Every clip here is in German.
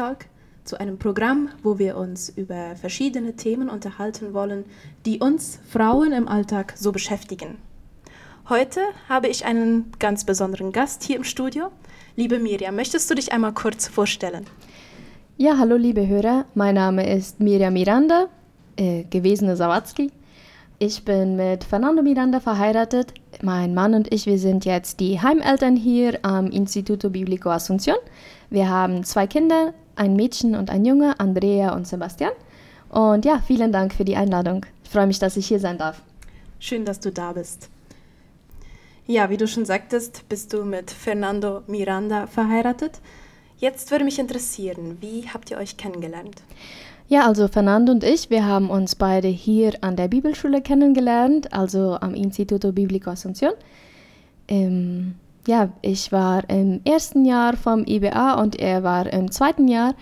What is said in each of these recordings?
Hörerinnen, zu einem Programm, wo wir uns über verschiedene Themen unterhalten wollen, die uns Frauen im Alltag so beschäftigen. Heute habe ich einen ganz besonderen Gast hier im Studio. Liebe Miriam, möchtest du dich einmal kurz vorstellen? Ja, hallo liebe Hörer, mein Name ist Miriam Miranda, äh, gewesene Sawatzki. Ich bin mit Fernando Miranda verheiratet. Mein Mann und ich, wir sind jetzt die Heimeltern hier am Instituto Biblico Asunción. Wir haben zwei Kinder, ein Mädchen und ein Junge, Andrea und Sebastian. Und ja, vielen Dank für die Einladung. Ich freue mich, dass ich hier sein darf. Schön, dass du da bist. Ja, wie du schon sagtest, bist du mit Fernando Miranda verheiratet. Jetzt würde mich interessieren, wie habt ihr euch kennengelernt? Ja, also Fernando und ich, wir haben uns beide hier an der Bibelschule kennengelernt, also am Instituto Biblico Asunción. Ähm, ja, ich war im ersten Jahr vom IBA und er war im zweiten Jahr,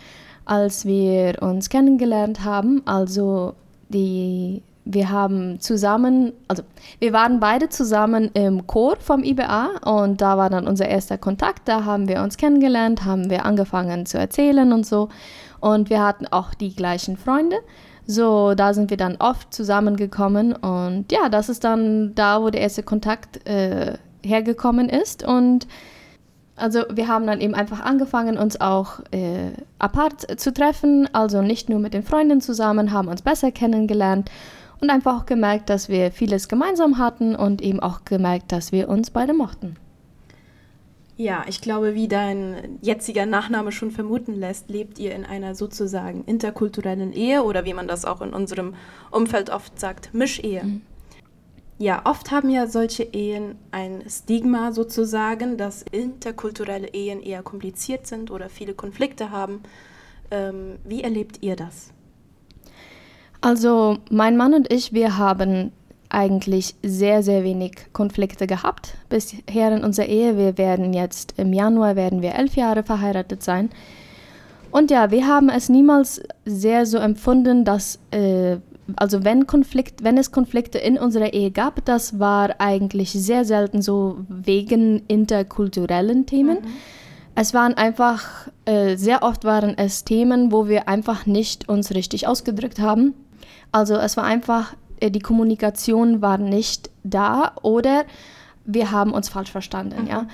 als wir uns kennengelernt haben. Also die, wir haben zusammen, also wir waren beide zusammen im Chor vom IBA und da war dann unser erster Kontakt. Da haben wir uns kennengelernt, haben wir angefangen zu erzählen und so. Und wir hatten auch die gleichen Freunde. So, da sind wir dann oft zusammengekommen und ja, das ist dann da, wo der erste Kontakt äh, hergekommen ist. Und also wir haben dann eben einfach angefangen, uns auch äh, apart zu treffen, also nicht nur mit den Freunden zusammen, haben uns besser kennengelernt und einfach auch gemerkt, dass wir vieles gemeinsam hatten und eben auch gemerkt, dass wir uns beide mochten. Ja, ich glaube, wie dein jetziger Nachname schon vermuten lässt, lebt ihr in einer sozusagen interkulturellen Ehe oder wie man das auch in unserem Umfeld oft sagt, Mischehe. Mhm. Ja, oft haben ja solche Ehen ein Stigma sozusagen, dass interkulturelle Ehen eher kompliziert sind oder viele Konflikte haben. Ähm, wie erlebt ihr das? Also mein Mann und ich, wir haben eigentlich sehr, sehr wenig Konflikte gehabt bisher in unserer Ehe. Wir werden jetzt im Januar werden wir elf Jahre verheiratet sein. Und ja, wir haben es niemals sehr so empfunden, dass äh, also wenn Konflikt, wenn es Konflikte in unserer Ehe gab, das war eigentlich sehr selten so wegen interkulturellen Themen. Mhm. Es waren einfach äh, sehr oft waren es Themen, wo wir einfach nicht uns richtig ausgedrückt haben. Also es war einfach äh, die Kommunikation war nicht da oder wir haben uns falsch verstanden. Mhm. Ja?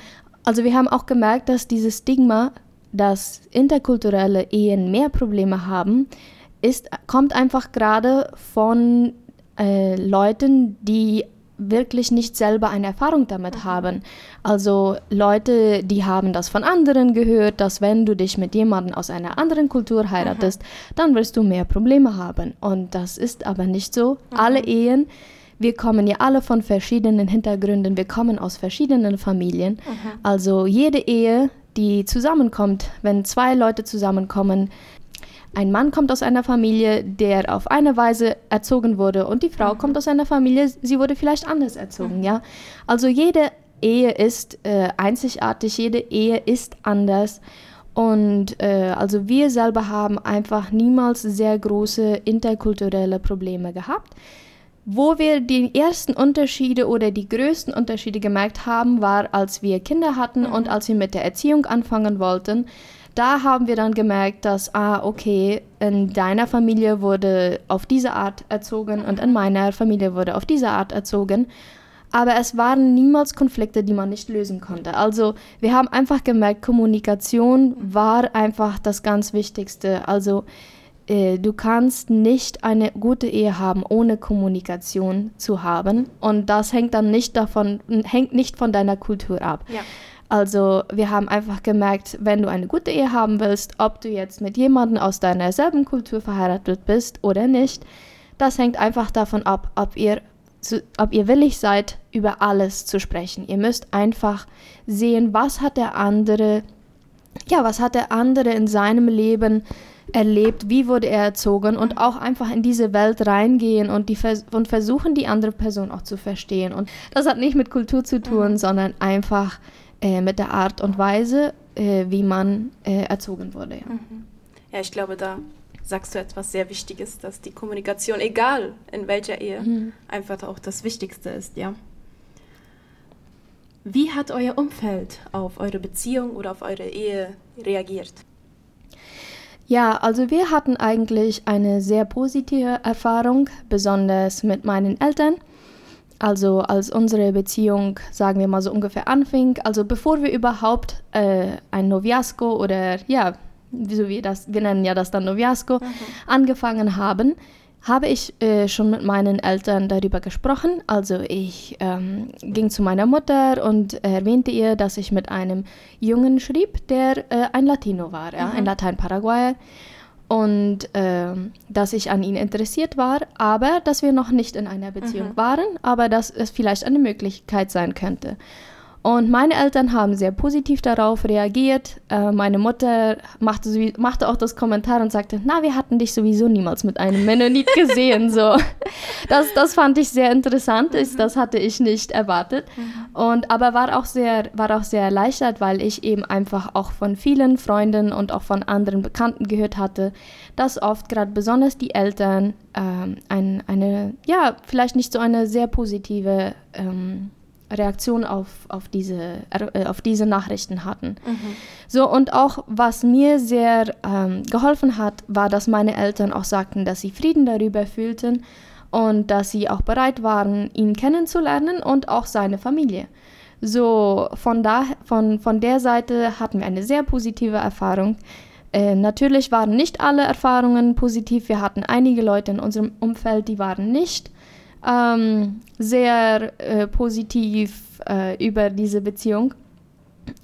Also wir haben auch gemerkt, dass dieses Stigma, dass interkulturelle Ehen mehr Probleme haben, ist, kommt einfach gerade von äh, Leuten, die wirklich nicht selber eine Erfahrung damit mhm. haben. Also Leute, die haben das von anderen gehört, dass wenn du dich mit jemandem aus einer anderen Kultur heiratest, mhm. dann wirst du mehr Probleme haben. Und das ist aber nicht so. Mhm. Alle Ehen, wir kommen ja alle von verschiedenen Hintergründen, wir kommen aus verschiedenen Familien. Mhm. Also jede Ehe, die zusammenkommt, wenn zwei Leute zusammenkommen, ein Mann kommt aus einer Familie, der auf eine Weise erzogen wurde und die Frau mhm. kommt aus einer Familie, sie wurde vielleicht anders erzogen, mhm. ja. Also jede Ehe ist äh, einzigartig, jede Ehe ist anders. Und äh, also wir selber haben einfach niemals sehr große interkulturelle Probleme gehabt. Wo wir die ersten Unterschiede oder die größten Unterschiede gemerkt haben, war, als wir Kinder hatten mhm. und als wir mit der Erziehung anfangen wollten da haben wir dann gemerkt, dass, ah, okay, in deiner Familie wurde auf diese Art erzogen und in meiner Familie wurde auf diese Art erzogen. Aber es waren niemals Konflikte, die man nicht lösen konnte. Also wir haben einfach gemerkt, Kommunikation war einfach das ganz Wichtigste. Also äh, du kannst nicht eine gute Ehe haben, ohne Kommunikation zu haben. Und das hängt dann nicht davon, hängt nicht von deiner Kultur ab. Ja. Also wir haben einfach gemerkt, wenn du eine gute Ehe haben willst, ob du jetzt mit jemandem aus deiner selben Kultur verheiratet bist oder nicht, das hängt einfach davon ab, ob ihr, ob ihr willig seid, über alles zu sprechen. Ihr müsst einfach sehen, was hat der andere, ja, was hat der andere in seinem Leben erlebt, wie wurde er erzogen und auch einfach in diese Welt reingehen und, die und versuchen, die andere Person auch zu verstehen. Und das hat nicht mit Kultur zu tun, mhm. sondern einfach äh, mit der Art und Weise, äh, wie man äh, erzogen wurde. Ja. Mhm. ja, ich glaube, da sagst du etwas sehr Wichtiges, dass die Kommunikation, egal in welcher Ehe, mhm. einfach auch das Wichtigste ist, ja. Wie hat euer Umfeld auf eure Beziehung oder auf eure Ehe reagiert? Ja, also wir hatten eigentlich eine sehr positive Erfahrung, besonders mit meinen Eltern. Also als unsere Beziehung, sagen wir mal so ungefähr anfing, also bevor wir überhaupt äh, ein Noviasco oder ja, so wie das, wir nennen ja das dann Noviasco, mhm. angefangen haben, habe ich äh, schon mit meinen Eltern darüber gesprochen. Also ich ähm, ging zu meiner Mutter und erwähnte ihr, dass ich mit einem Jungen schrieb, der äh, ein Latino war, ja, mhm. ein Latein-Paraguayer. Und äh, dass ich an ihn interessiert war, aber dass wir noch nicht in einer Beziehung mhm. waren, aber dass es vielleicht eine Möglichkeit sein könnte. Und meine Eltern haben sehr positiv darauf reagiert. Äh, meine Mutter machte, machte auch das Kommentar und sagte, na, wir hatten dich sowieso niemals mit einem Mennonit gesehen. so. das, das fand ich sehr interessant, mhm. das hatte ich nicht erwartet. Mhm. Und, aber war auch, sehr, war auch sehr erleichtert, weil ich eben einfach auch von vielen Freunden und auch von anderen Bekannten gehört hatte, dass oft gerade besonders die Eltern ähm, ein, eine, ja, vielleicht nicht so eine sehr positive ähm, Reaktion auf, auf, diese, äh, auf diese Nachrichten hatten. Mhm. So, und auch was mir sehr ähm, geholfen hat, war, dass meine Eltern auch sagten, dass sie Frieden darüber fühlten und dass sie auch bereit waren, ihn kennenzulernen und auch seine Familie. So, von, da, von, von der Seite hatten wir eine sehr positive Erfahrung. Äh, natürlich waren nicht alle Erfahrungen positiv. Wir hatten einige Leute in unserem Umfeld, die waren nicht ähm, sehr äh, positiv äh, über diese Beziehung.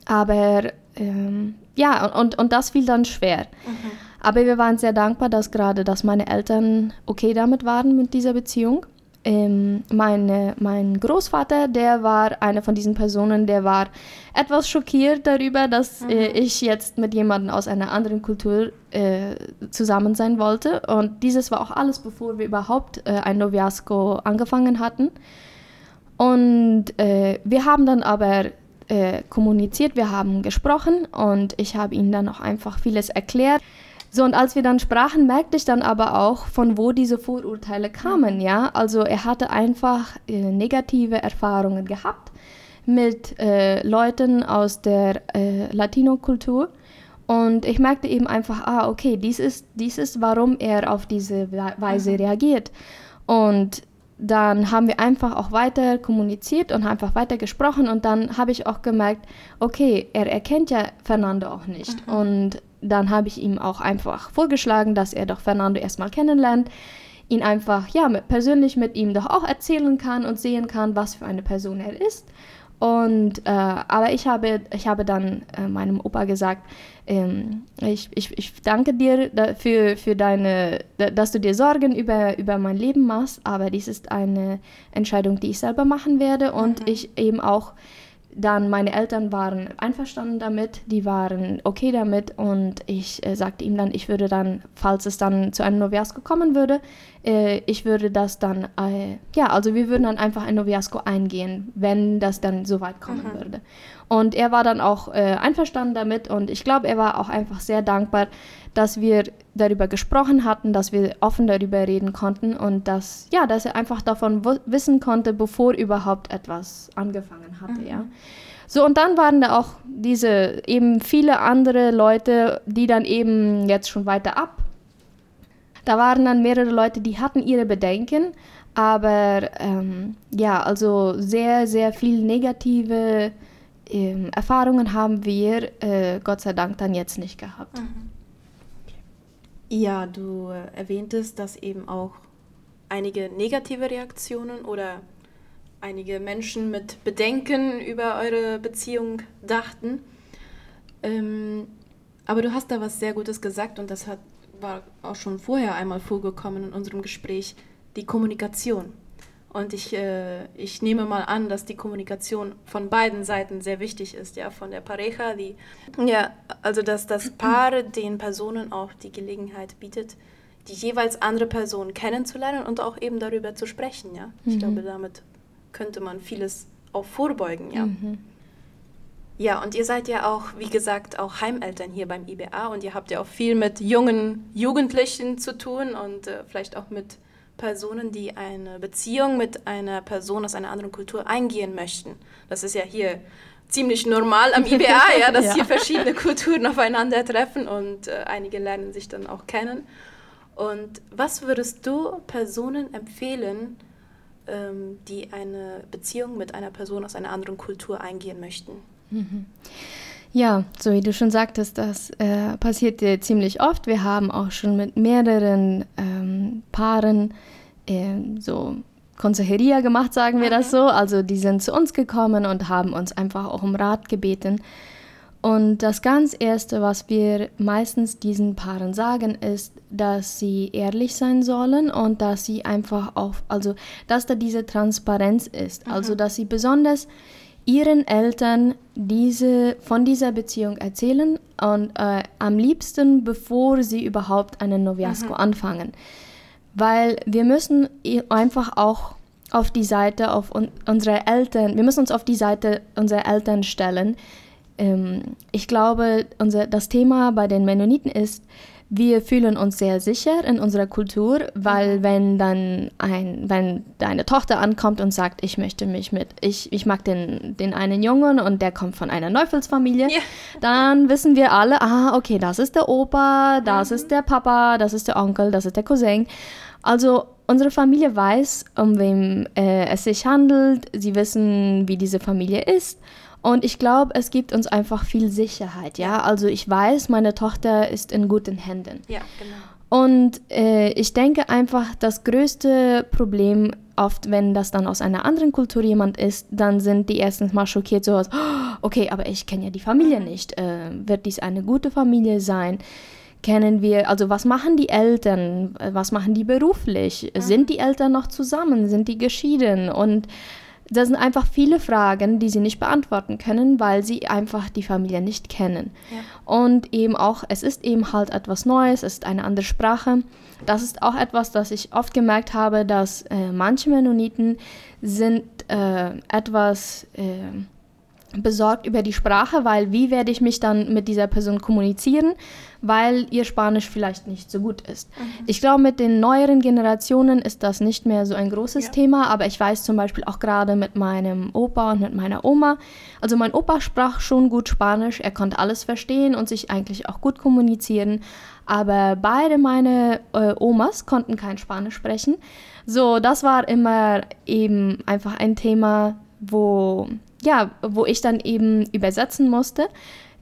Aber ähm, ja, und, und das fiel dann schwer. Mhm. Aber wir waren sehr dankbar, dass gerade, dass meine Eltern okay damit waren mit dieser Beziehung ähm, meine, mein Großvater, der war eine von diesen Personen, der war etwas schockiert darüber, dass mhm. äh, ich jetzt mit jemandem aus einer anderen Kultur äh, zusammen sein wollte. Und dieses war auch alles, bevor wir überhaupt äh, ein Noviasco angefangen hatten. Und äh, wir haben dann aber äh, kommuniziert, wir haben gesprochen und ich habe ihnen dann auch einfach vieles erklärt. So, und als wir dann sprachen, merkte ich dann aber auch, von wo diese Vorurteile kamen, ja. Also er hatte einfach äh, negative Erfahrungen gehabt mit äh, Leuten aus der äh, Latino-Kultur. Und ich merkte eben einfach, ah, okay, dies ist, dies ist, warum er auf diese Weise mhm. reagiert. Und dann haben wir einfach auch weiter kommuniziert und einfach weiter gesprochen und dann habe ich auch gemerkt, okay, er erkennt ja Fernando auch nicht. Mhm. Und dann habe ich ihm auch einfach vorgeschlagen, dass er doch Fernando erstmal kennenlernt, ihn einfach ja mit, persönlich mit ihm doch auch erzählen kann und sehen kann, was für eine Person er ist. Und äh, aber ich habe, ich habe dann äh, meinem Opa gesagt, ähm, ich, ich, ich danke dir dafür, für deine, dass du dir Sorgen über, über mein Leben machst, aber dies ist eine Entscheidung, die ich selber machen werde und mhm. ich eben auch dann meine Eltern waren einverstanden damit, die waren okay damit und ich äh, sagte ihm dann, ich würde dann, falls es dann zu einem Noviasco kommen würde, äh, ich würde das dann, äh, ja, also wir würden dann einfach ein Noviasco eingehen, wenn das dann so weit kommen mhm. würde. Und er war dann auch äh, einverstanden damit und ich glaube, er war auch einfach sehr dankbar, dass wir darüber gesprochen hatten, dass wir offen darüber reden konnten und dass, ja, dass er einfach davon wissen konnte, bevor überhaupt etwas angefangen hatte, mhm. ja. So, und dann waren da auch diese eben viele andere Leute, die dann eben jetzt schon weiter ab. Da waren dann mehrere Leute, die hatten ihre Bedenken, aber ähm, ja, also sehr, sehr viel negative ähm, Erfahrungen haben wir äh, Gott sei Dank dann jetzt nicht gehabt. Mhm. Ja, du äh, erwähntest, dass eben auch einige negative Reaktionen oder einige Menschen mit Bedenken über eure Beziehung dachten. Ähm, aber du hast da was sehr Gutes gesagt und das hat, war auch schon vorher einmal vorgekommen in unserem Gespräch, die Kommunikation. Und ich, äh, ich nehme mal an, dass die Kommunikation von beiden Seiten sehr wichtig ist, ja, von der Pareja, die, ja, also dass das Paar den Personen auch die Gelegenheit bietet, die jeweils andere Person kennenzulernen und auch eben darüber zu sprechen, ja. Ich mhm. glaube, damit könnte man vieles auch vorbeugen, ja. Mhm. Ja, und ihr seid ja auch, wie gesagt, auch Heimeltern hier beim IBA und ihr habt ja auch viel mit jungen Jugendlichen zu tun und äh, vielleicht auch mit Personen, die eine Beziehung mit einer Person aus einer anderen Kultur eingehen möchten. Das ist ja hier ziemlich normal am IBA, ja, dass ja. hier verschiedene Kulturen aufeinandertreffen und äh, einige lernen sich dann auch kennen. Und was würdest du Personen empfehlen, ähm, die eine Beziehung mit einer Person aus einer anderen Kultur eingehen möchten? Mhm. Ja, so wie du schon sagtest, das äh, passiert dir ziemlich oft. Wir haben auch schon mit mehreren ähm, Paaren äh, so Consejeria gemacht, sagen wir mhm. das so. Also die sind zu uns gekommen und haben uns einfach auch um Rat gebeten. Und das ganz Erste, was wir meistens diesen Paaren sagen, ist, dass sie ehrlich sein sollen und dass sie einfach auch, also dass da diese Transparenz ist. Mhm. Also dass sie besonders ihren Eltern diese, von dieser Beziehung erzählen und äh, am liebsten, bevor sie überhaupt einen Noviasco mhm. anfangen. Weil wir müssen einfach auch auf die Seite auf un unsere Eltern, wir müssen uns auf die Seite unserer Eltern stellen. Ähm, ich glaube, unser, das Thema bei den Mennoniten ist, wir fühlen uns sehr sicher in unserer Kultur, weil mhm. wenn dann ein, wenn deine Tochter ankommt und sagt, ich möchte mich mit, ich, ich mag den, den einen Jungen und der kommt von einer Neufelsfamilie, ja. dann wissen wir alle, ah, okay, das ist der Opa, das mhm. ist der Papa, das ist der Onkel, das ist der Cousin. Also unsere Familie weiß, um wem äh, es sich handelt, sie wissen, wie diese Familie ist und ich glaube, es gibt uns einfach viel Sicherheit, ja. Also ich weiß, meine Tochter ist in guten Händen. Ja, genau. Und äh, ich denke einfach, das größte Problem oft, wenn das dann aus einer anderen Kultur jemand ist, dann sind die erstens mal schockiert, so, oh, okay, aber ich kenne ja die Familie mhm. nicht. Äh, wird dies eine gute Familie sein? Kennen wir, also was machen die Eltern? Was machen die beruflich? Mhm. Sind die Eltern noch zusammen? Sind die geschieden? Und das sind einfach viele Fragen, die sie nicht beantworten können, weil sie einfach die Familie nicht kennen. Ja. Und eben auch, es ist eben halt etwas Neues, es ist eine andere Sprache. Das ist auch etwas, das ich oft gemerkt habe, dass äh, manche Mennoniten sind äh, etwas äh, besorgt über die Sprache, weil wie werde ich mich dann mit dieser Person kommunizieren? weil ihr Spanisch vielleicht nicht so gut ist. Mhm. Ich glaube, mit den neueren Generationen ist das nicht mehr so ein großes ja. Thema, aber ich weiß zum Beispiel auch gerade mit meinem Opa und mit meiner Oma, also mein Opa sprach schon gut Spanisch, er konnte alles verstehen und sich eigentlich auch gut kommunizieren, aber beide meine äh, Omas konnten kein Spanisch sprechen. So, das war immer eben einfach ein Thema, wo ja, wo ich dann eben übersetzen musste.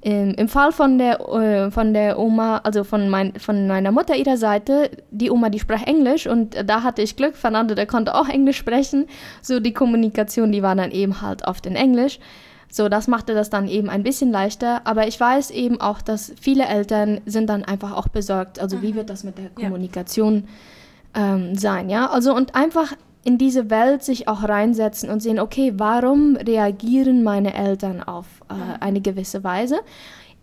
Ähm, Im Fall von der, äh, von der Oma, also von, mein, von meiner Mutter ihrer Seite, die Oma, die sprach Englisch und da hatte ich Glück, Fernando, der konnte auch Englisch sprechen. So die Kommunikation, die war dann eben halt oft in Englisch. So, das machte das dann eben ein bisschen leichter. Aber ich weiß eben auch, dass viele Eltern sind dann einfach auch besorgt. Also, mhm. wie wird das mit der Kommunikation ja. ähm, sein? Ja, also und einfach in diese Welt sich auch reinsetzen und sehen, okay, warum reagieren meine Eltern auf äh, eine gewisse Weise?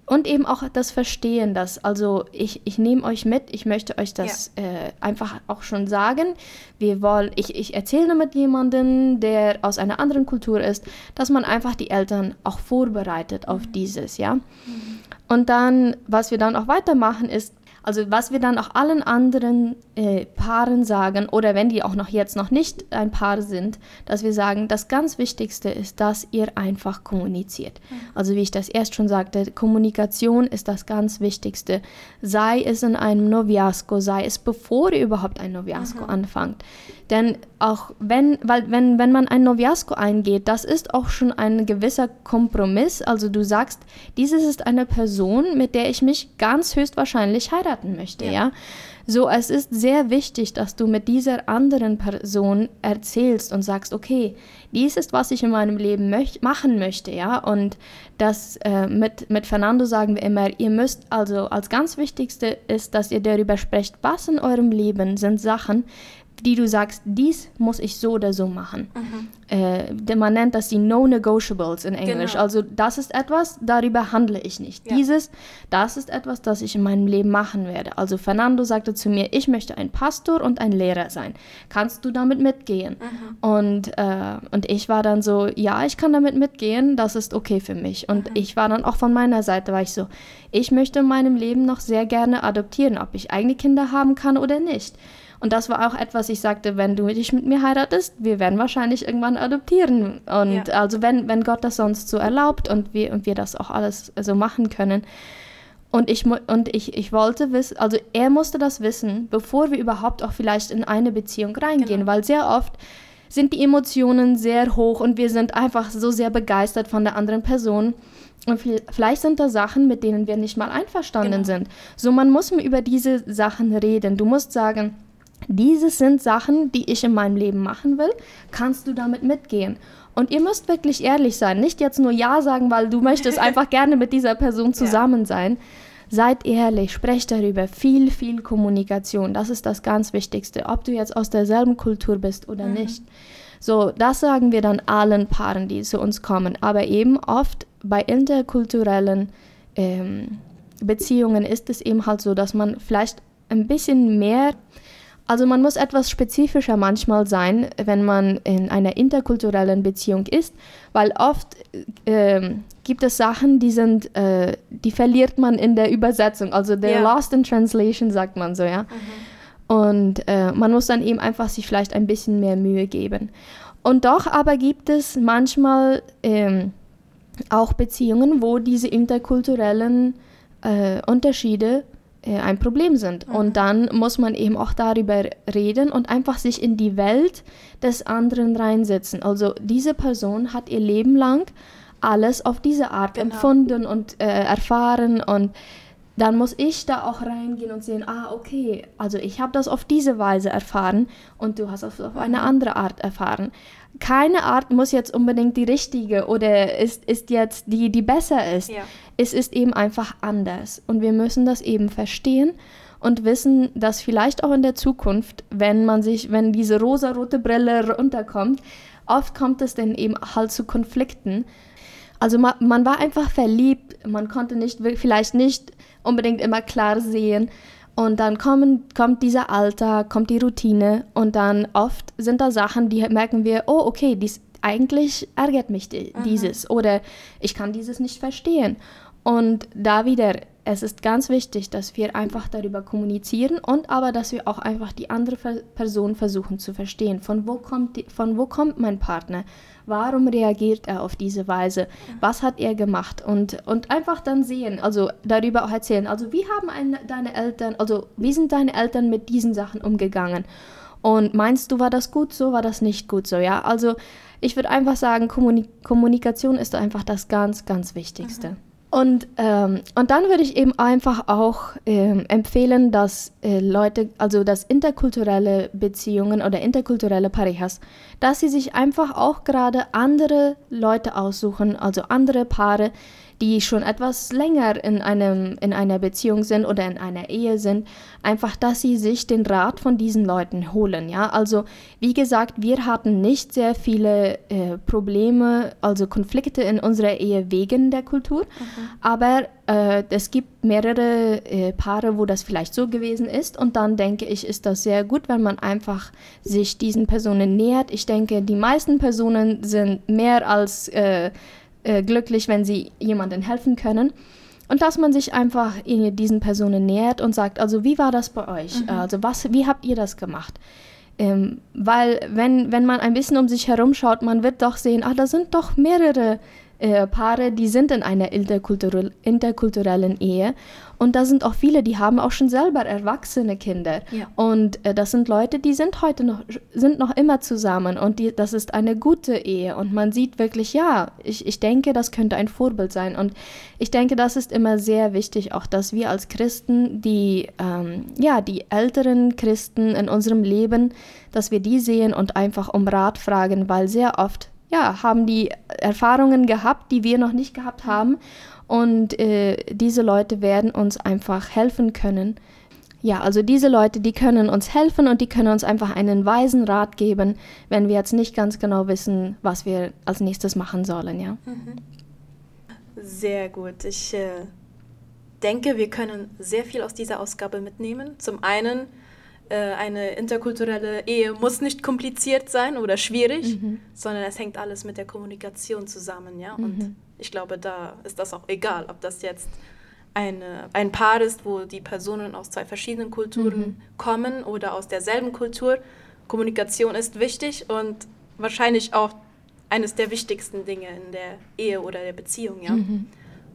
Und eben auch das Verstehen, dass, also ich, ich nehme euch mit, ich möchte euch das ja. äh, einfach auch schon sagen. Wir wollen, ich, ich erzähle mit jemandem, der aus einer anderen Kultur ist, dass man einfach die Eltern auch vorbereitet auf mhm. dieses, ja. Mhm. Und dann, was wir dann auch weitermachen, ist, also was wir dann auch allen anderen äh, Paaren sagen, oder wenn die auch noch jetzt noch nicht ein Paar sind, dass wir sagen, das ganz Wichtigste ist, dass ihr einfach kommuniziert. Mhm. Also wie ich das erst schon sagte, Kommunikation ist das ganz Wichtigste. Sei es in einem Noviasco, sei es bevor ihr überhaupt ein Noviasco mhm. anfangt. Denn auch wenn, weil wenn, wenn man ein Noviasco eingeht, das ist auch schon ein gewisser Kompromiss. Also du sagst, dieses ist eine Person, mit der ich mich ganz höchstwahrscheinlich heiraten möchte, ja. ja? So, es ist sehr wichtig, dass du mit dieser anderen Person erzählst und sagst, okay, dies ist, was ich in meinem Leben möch machen möchte, ja. Und das äh, mit, mit Fernando sagen wir immer, ihr müsst also als ganz Wichtigste ist, dass ihr darüber sprecht, was in eurem Leben sind Sachen, die du sagst, dies muss ich so oder so machen. Mhm. Äh, man nennt das die No-Negotiables in Englisch. Genau. Also das ist etwas, darüber handle ich nicht. Ja. Dieses, das ist etwas, das ich in meinem Leben machen werde. Also Fernando sagte zu mir, ich möchte ein Pastor und ein Lehrer sein. Kannst du damit mitgehen? Mhm. Und, äh, und ich war dann so, ja, ich kann damit mitgehen, das ist okay für mich. Und mhm. ich war dann auch von meiner Seite, war ich so, ich möchte in meinem Leben noch sehr gerne adoptieren, ob ich eigene Kinder haben kann oder nicht. Und das war auch etwas, ich sagte, wenn du dich mit mir heiratest, wir werden wahrscheinlich irgendwann adoptieren. Und ja. also wenn, wenn Gott das sonst so erlaubt und wir, und wir das auch alles so machen können. Und ich, und ich, ich wollte wissen, also er musste das wissen, bevor wir überhaupt auch vielleicht in eine Beziehung reingehen, genau. weil sehr oft sind die Emotionen sehr hoch und wir sind einfach so sehr begeistert von der anderen Person. Und vielleicht sind da Sachen, mit denen wir nicht mal einverstanden genau. sind. So, man muss über diese Sachen reden. Du musst sagen, diese sind Sachen, die ich in meinem Leben machen will. Kannst du damit mitgehen? Und ihr müsst wirklich ehrlich sein. Nicht jetzt nur Ja sagen, weil du möchtest einfach gerne mit dieser Person zusammen sein. Seid ehrlich, sprecht darüber. Viel, viel Kommunikation. Das ist das ganz Wichtigste. Ob du jetzt aus derselben Kultur bist oder mhm. nicht. So, das sagen wir dann allen Paaren, die zu uns kommen. Aber eben oft bei interkulturellen ähm, Beziehungen ist es eben halt so, dass man vielleicht ein bisschen mehr also man muss etwas spezifischer manchmal sein, wenn man in einer interkulturellen Beziehung ist, weil oft äh, gibt es Sachen, die sind, äh, die verliert man in der Übersetzung. Also they're yeah. lost in translation, sagt man so, ja. Mhm. Und äh, man muss dann eben einfach sich vielleicht ein bisschen mehr Mühe geben. Und doch aber gibt es manchmal ähm, auch Beziehungen, wo diese interkulturellen äh, Unterschiede äh, ein Problem sind. Mhm. Und dann muss man eben auch darüber reden und einfach sich in die Welt des anderen reinsetzen. Also diese Person hat ihr Leben lang alles auf diese Art genau. empfunden und äh, erfahren und dann muss ich da auch reingehen und sehen, ah, okay, also ich habe das auf diese Weise erfahren und du hast es auf eine andere Art erfahren. Keine Art muss jetzt unbedingt die richtige oder ist, ist jetzt die, die besser ist. Ja. Es ist eben einfach anders und wir müssen das eben verstehen und wissen, dass vielleicht auch in der Zukunft, wenn man sich, wenn diese rosa-rote Brille runterkommt, oft kommt es dann eben halt zu Konflikten. Also man, man war einfach verliebt, man konnte nicht vielleicht nicht unbedingt immer klar sehen. Und dann kommen, kommt dieser Alltag, kommt die Routine und dann oft sind da Sachen, die merken wir, oh okay, dies, eigentlich ärgert mich die, dieses oder ich kann dieses nicht verstehen. Und da wieder, es ist ganz wichtig, dass wir einfach darüber kommunizieren und aber, dass wir auch einfach die andere Person versuchen zu verstehen. Von wo kommt, die, von wo kommt mein Partner? Warum reagiert er auf diese Weise? Was hat er gemacht? Und, und einfach dann sehen, also darüber auch erzählen. Also wie haben eine, deine Eltern, also wie sind deine Eltern mit diesen Sachen umgegangen? Und meinst du, war das gut so, war das nicht gut so? Ja, also ich würde einfach sagen, Kommunik Kommunikation ist einfach das ganz, ganz Wichtigste. Mhm. Und, ähm, und dann würde ich eben einfach auch ähm, empfehlen, dass äh, Leute, also dass interkulturelle Beziehungen oder interkulturelle Parejas, dass sie sich einfach auch gerade andere Leute aussuchen, also andere Paare, die schon etwas länger in, einem, in einer Beziehung sind oder in einer Ehe sind, einfach, dass sie sich den Rat von diesen Leuten holen. Ja? Also wie gesagt, wir hatten nicht sehr viele äh, Probleme, also Konflikte in unserer Ehe wegen der Kultur, mhm. aber äh, es gibt mehrere äh, Paare, wo das vielleicht so gewesen ist und dann denke ich, ist das sehr gut, wenn man einfach sich diesen Personen nähert. Ich denke, die meisten Personen sind mehr als äh, glücklich, wenn sie jemandem helfen können. Und dass man sich einfach diesen Personen nähert und sagt, also wie war das bei euch? Mhm. Also was, wie habt ihr das gemacht? Ähm, weil wenn, wenn man ein bisschen um sich herum schaut, man wird doch sehen, ah, da sind doch mehrere äh, Paare, die sind in einer interkulturell, interkulturellen Ehe. Und da sind auch viele, die haben auch schon selber erwachsene Kinder. Ja. Und äh, das sind Leute, die sind heute noch, sind noch immer zusammen. Und die, das ist eine gute Ehe. Und man sieht wirklich, ja, ich, ich denke, das könnte ein Vorbild sein. Und ich denke, das ist immer sehr wichtig, auch dass wir als Christen, die, ähm, ja, die älteren Christen in unserem Leben, dass wir die sehen und einfach um Rat fragen, weil sehr oft ja, haben die Erfahrungen gehabt, die wir noch nicht gehabt haben. Und äh, diese Leute werden uns einfach helfen können. Ja, also diese Leute, die können uns helfen und die können uns einfach einen weisen Rat geben, wenn wir jetzt nicht ganz genau wissen, was wir als nächstes machen sollen, ja. Mhm. Sehr gut. Ich äh, denke, wir können sehr viel aus dieser Ausgabe mitnehmen. Zum einen eine interkulturelle Ehe muss nicht kompliziert sein oder schwierig, mhm. sondern es hängt alles mit der Kommunikation zusammen, ja. Und mhm. ich glaube, da ist das auch egal, ob das jetzt eine, ein Paar ist, wo die Personen aus zwei verschiedenen Kulturen mhm. kommen oder aus derselben Kultur. Kommunikation ist wichtig und wahrscheinlich auch eines der wichtigsten Dinge in der Ehe oder der Beziehung. Ja? Mhm.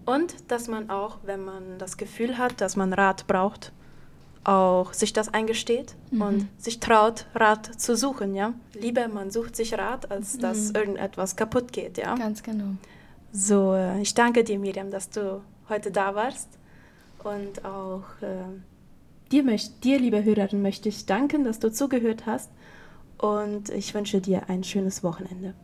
Und dass man auch, wenn man das Gefühl hat, dass man Rat braucht, auch sich das eingesteht mhm. und sich traut, Rat zu suchen, ja. Lieber man sucht sich Rat, als dass mhm. irgendetwas kaputt geht, ja. Ganz genau. So, äh, ich danke dir, Miriam, dass du heute da warst und auch äh, dir, möcht, dir, liebe Hörerin, möchte ich danken, dass du zugehört hast und ich wünsche dir ein schönes Wochenende.